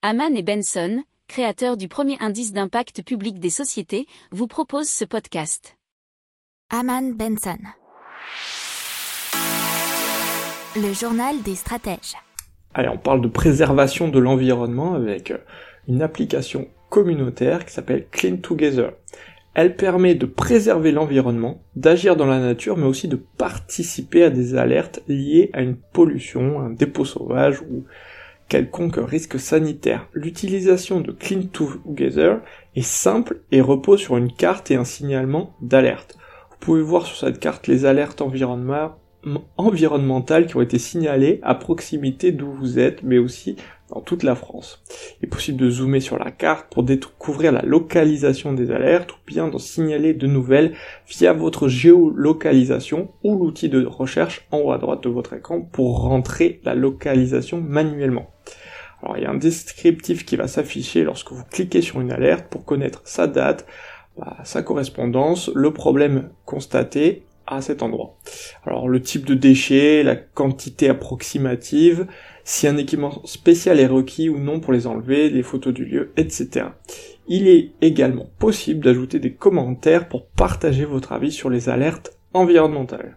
Haman et Benson, créateurs du premier indice d'impact public des sociétés, vous proposent ce podcast. Haman Benson. Le journal des stratèges. Allez, on parle de préservation de l'environnement avec une application communautaire qui s'appelle Clean Together. Elle permet de préserver l'environnement, d'agir dans la nature, mais aussi de participer à des alertes liées à une pollution, un dépôt sauvage ou quelconque risque sanitaire. L'utilisation de Clean Together est simple et repose sur une carte et un signalement d'alerte. Vous pouvez voir sur cette carte les alertes environnementales qui ont été signalées à proximité d'où vous êtes, mais aussi dans toute la France. Il est possible de zoomer sur la carte pour découvrir la localisation des alertes ou bien d'en signaler de nouvelles via votre géolocalisation ou l'outil de recherche en haut à droite de votre écran pour rentrer la localisation manuellement. Alors il y a un descriptif qui va s'afficher lorsque vous cliquez sur une alerte pour connaître sa date, bah, sa correspondance, le problème constaté à cet endroit. Alors le type de déchets, la quantité approximative, si un équipement spécial est requis ou non pour les enlever, les photos du lieu, etc. Il est également possible d'ajouter des commentaires pour partager votre avis sur les alertes environnementales.